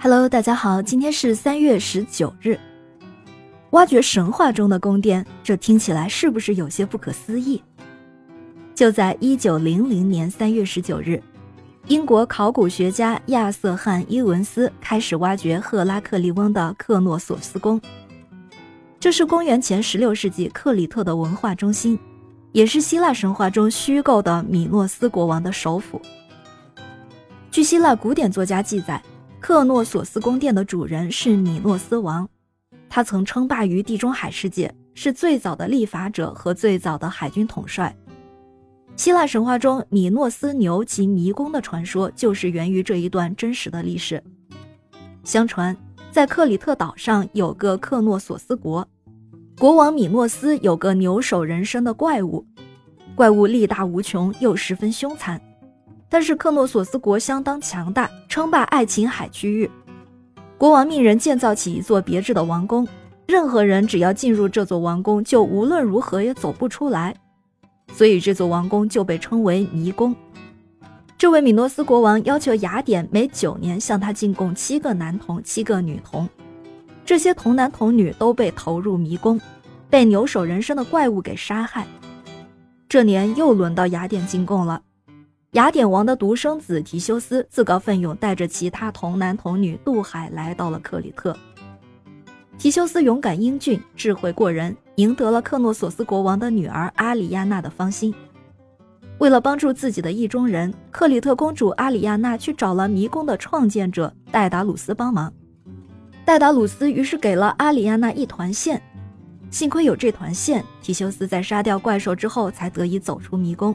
Hello，大家好，今天是三月十九日。挖掘神话中的宫殿，这听起来是不是有些不可思议？就在一九零零年三月十九日，英国考古学家亚瑟汉·伊文斯开始挖掘赫拉克利翁的克诺索斯宫。这是公元前十六世纪克里特的文化中心，也是希腊神话中虚构的米诺斯国王的首府。据希腊古典作家记载，克诺索斯宫殿的主人是米诺斯王。他曾称霸于地中海世界，是最早的立法者和最早的海军统帅。希腊神话中米诺斯牛及迷宫的传说，就是源于这一段真实的历史。相传，在克里特岛上有个克诺索斯国，国王米诺斯有个牛首人身的怪物，怪物力大无穷，又十分凶残。但是克诺索斯国相当强大，称霸爱琴海区域。国王命人建造起一座别致的王宫，任何人只要进入这座王宫，就无论如何也走不出来，所以这座王宫就被称为迷宫。这位米诺斯国王要求雅典每九年向他进贡七个男童、七个女童，这些童男童女都被投入迷宫，被牛首人身的怪物给杀害。这年又轮到雅典进贡了。雅典王的独生子提修斯自告奋勇，带着其他童男童女渡海来到了克里特。提修斯勇敢英俊，智慧过人，赢得了克诺索斯国王的女儿阿里亚娜的芳心。为了帮助自己的意中人，克里特公主阿里亚娜去找了迷宫的创建者戴达鲁斯帮忙。戴达鲁斯于是给了阿里亚娜一团线，幸亏有这团线，提修斯在杀掉怪兽之后才得以走出迷宫。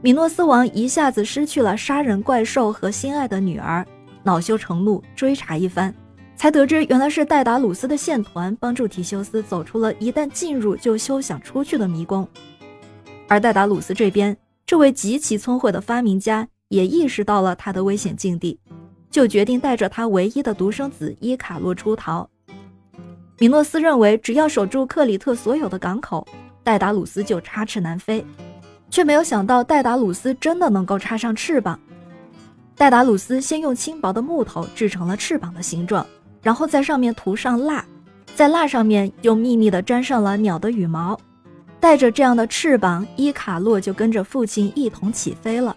米诺斯王一下子失去了杀人怪兽和心爱的女儿，恼羞成怒，追查一番，才得知原来是戴达鲁斯的线团帮助提修斯走出了一旦进入就休想出去的迷宫。而戴达鲁斯这边，这位极其聪慧的发明家也意识到了他的危险境地，就决定带着他唯一的独生子伊卡洛出逃。米诺斯认为，只要守住克里特所有的港口，戴达鲁斯就插翅难飞。却没有想到，戴达鲁斯真的能够插上翅膀。戴达鲁斯先用轻薄的木头制成了翅膀的形状，然后在上面涂上蜡，在蜡上面又秘密地粘上了鸟的羽毛。带着这样的翅膀，伊卡洛就跟着父亲一同起飞了。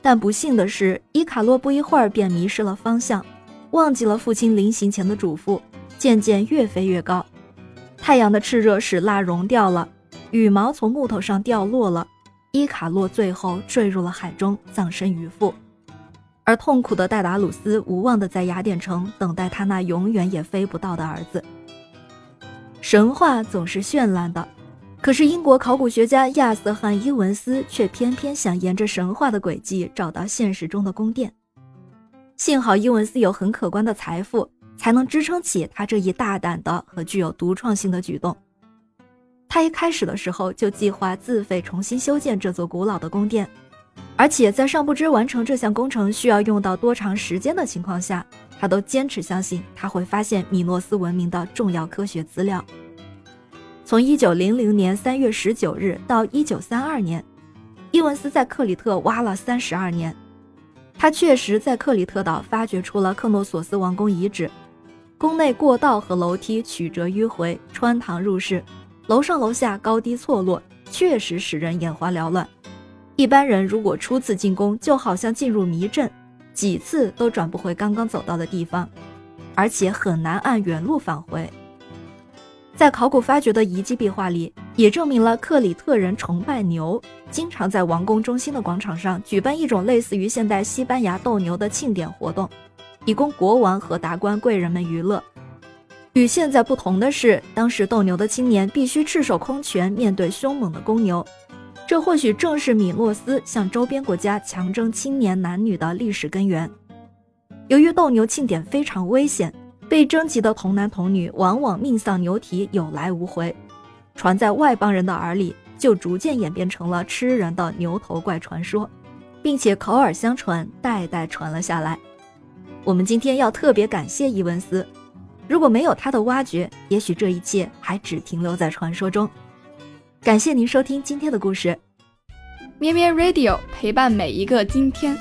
但不幸的是，伊卡洛不一会儿便迷失了方向，忘记了父亲临行前的嘱咐，渐渐越飞越高。太阳的炽热使蜡融掉了。羽毛从木头上掉落了，伊卡洛最后坠入了海中，葬身鱼腹。而痛苦的戴达鲁斯无望地在雅典城等待他那永远也飞不到的儿子。神话总是绚烂的，可是英国考古学家亚瑟汉·伊文斯却偏偏想沿着神话的轨迹找到现实中的宫殿。幸好伊文斯有很可观的财富，才能支撑起他这一大胆的和具有独创性的举动。他一开始的时候就计划自费重新修建这座古老的宫殿，而且在尚不知完成这项工程需要用到多长时间的情况下，他都坚持相信他会发现米诺斯文明的重要科学资料。从一九零零年三月十九日到一九三二年，伊文斯在克里特挖了三十二年，他确实在克里特岛发掘出了克诺索斯王宫遗址，宫内过道和楼梯曲折迂回，穿堂入室。楼上楼下高低错落，确实使人眼花缭乱。一般人如果初次进宫，就好像进入迷阵，几次都转不回刚刚走到的地方，而且很难按原路返回。在考古发掘的遗迹壁画里，也证明了克里特人崇拜牛，经常在王宫中心的广场上举办一种类似于现代西班牙斗牛的庆典活动，以供国王和达官贵人们娱乐。与现在不同的是，当时斗牛的青年必须赤手空拳面对凶猛的公牛，这或许正是米诺斯向周边国家强征青年男女的历史根源。由于斗牛庆典非常危险，被征集的童男童女往往命丧牛蹄，有来无回，传在外邦人的耳里，就逐渐演变成了吃人的牛头怪传说，并且口耳相传，代代传了下来。我们今天要特别感谢伊文斯。如果没有他的挖掘，也许这一切还只停留在传说中。感谢您收听今天的故事，咩咩 Radio 陪伴每一个今天。